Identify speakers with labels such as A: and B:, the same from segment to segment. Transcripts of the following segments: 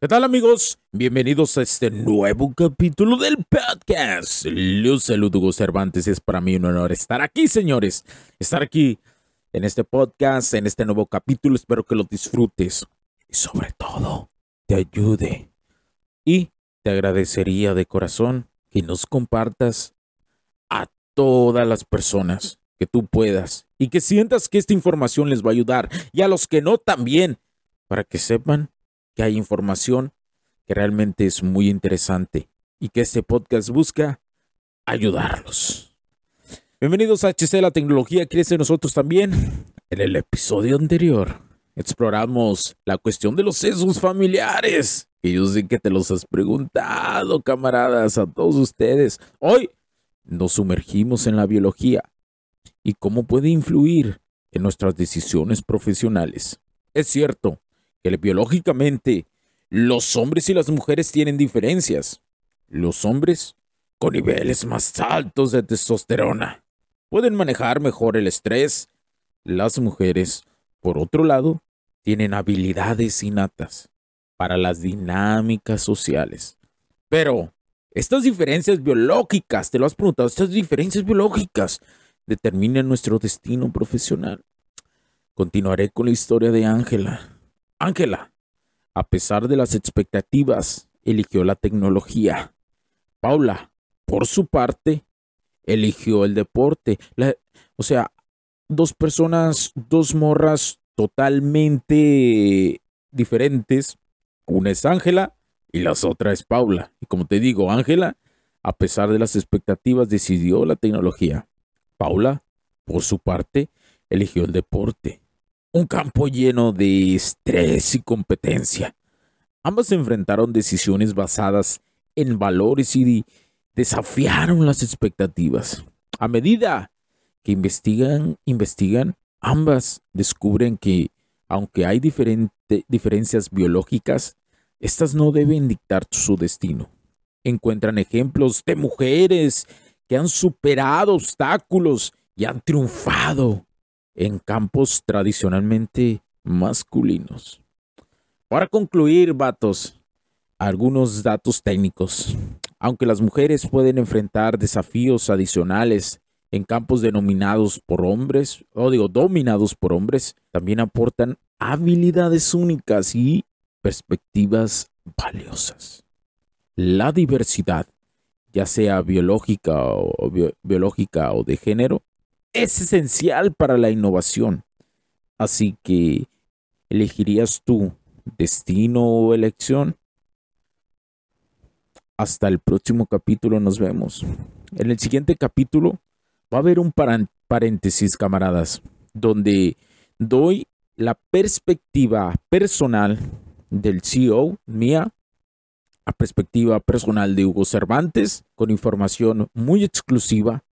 A: ¿Qué tal amigos? Bienvenidos a este nuevo capítulo del podcast. Los saludo Hugo Cervantes. Es para mí un honor estar aquí, señores. Estar aquí en este podcast, en este nuevo capítulo. Espero que lo disfrutes y sobre todo te ayude. Y te agradecería de corazón que nos compartas a todas las personas que tú puedas y que sientas que esta información les va a ayudar y a los que no también para que sepan que hay información que realmente es muy interesante y que este podcast busca ayudarlos. Bienvenidos a HC La Tecnología Crece Nosotros también. En el episodio anterior exploramos la cuestión de los sesos familiares. Que yo que te los has preguntado, camaradas, a todos ustedes. Hoy nos sumergimos en la biología y cómo puede influir en nuestras decisiones profesionales. Es cierto, que biológicamente los hombres y las mujeres tienen diferencias. Los hombres, con niveles más altos de testosterona, pueden manejar mejor el estrés. Las mujeres, por otro lado, tienen habilidades innatas para las dinámicas sociales. Pero, estas diferencias biológicas, te lo has preguntado, estas diferencias biológicas determinan nuestro destino profesional. Continuaré con la historia de Ángela Ángela, a pesar de las expectativas, eligió la tecnología. Paula, por su parte, eligió el deporte. o sea, dos personas, dos morras totalmente diferentes. Una es Ángela y la otra es Paula. Y como te digo, Ángela, a pesar de las expectativas, decidió la tecnología. Paula, por su parte, eligió el deporte un campo lleno de estrés y competencia. Ambas enfrentaron decisiones basadas en valores y desafiaron las expectativas. A medida que investigan, investigan, ambas descubren que, aunque hay diferencias biológicas, estas no deben dictar su destino. Encuentran ejemplos de mujeres que han superado obstáculos y han triunfado en campos tradicionalmente masculinos. Para concluir, vatos, algunos datos técnicos. Aunque las mujeres pueden enfrentar desafíos adicionales en campos denominados por hombres, o digo, dominados por hombres, también aportan habilidades únicas y perspectivas valiosas. La diversidad, ya sea biológica o, biológica o de género, es esencial para la innovación. Así que, ¿elegirías tu destino o elección? Hasta el próximo capítulo nos vemos. En el siguiente capítulo va a haber un paréntesis, camaradas, donde doy la perspectiva personal del CEO, mía, la perspectiva personal de Hugo Cervantes, con información muy exclusiva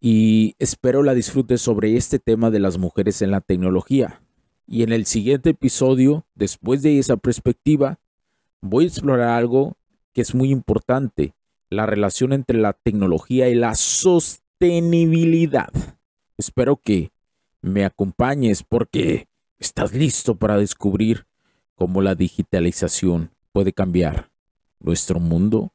A: y espero la disfrutes sobre este tema de las mujeres en la tecnología. Y en el siguiente episodio, después de esa perspectiva, voy a explorar algo que es muy importante, la relación entre la tecnología y la sostenibilidad. Espero que me acompañes porque estás listo para descubrir cómo la digitalización puede cambiar nuestro mundo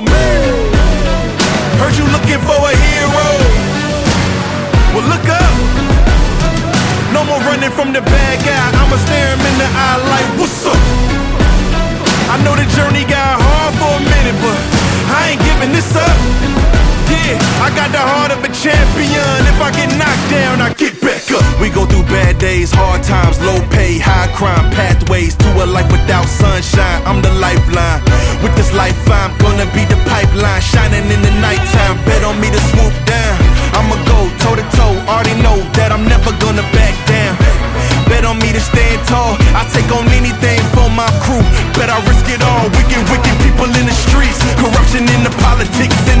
B: got the heart of a champion. If I get knocked down, I get back up. We go through bad days, hard times, low pay, high crime, pathways to a life without sunshine. I'm the lifeline. With this life, I'm gonna be the pipeline, shining in the nighttime. Bet on me to swoop down. I'ma go toe to toe. Already know that I'm never gonna back down. Bet on me to stand tall. I take on anything for my crew. Bet I risk it all. Wicked, wicked people in the streets. Corruption in the politics and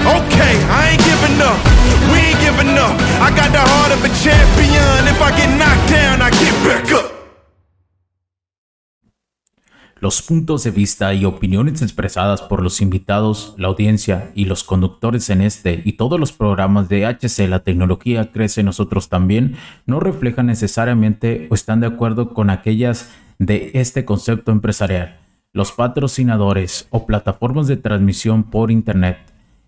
B: Okay, I ain't giving up. We ain't up. I got the heart of a champion. If I get knocked down, I get back up.
A: Los puntos de vista y opiniones expresadas por los invitados, la audiencia y los conductores en este y todos los programas de HC La tecnología crece nosotros también no reflejan necesariamente o están de acuerdo con aquellas de este concepto empresarial, los patrocinadores o plataformas de transmisión por Internet.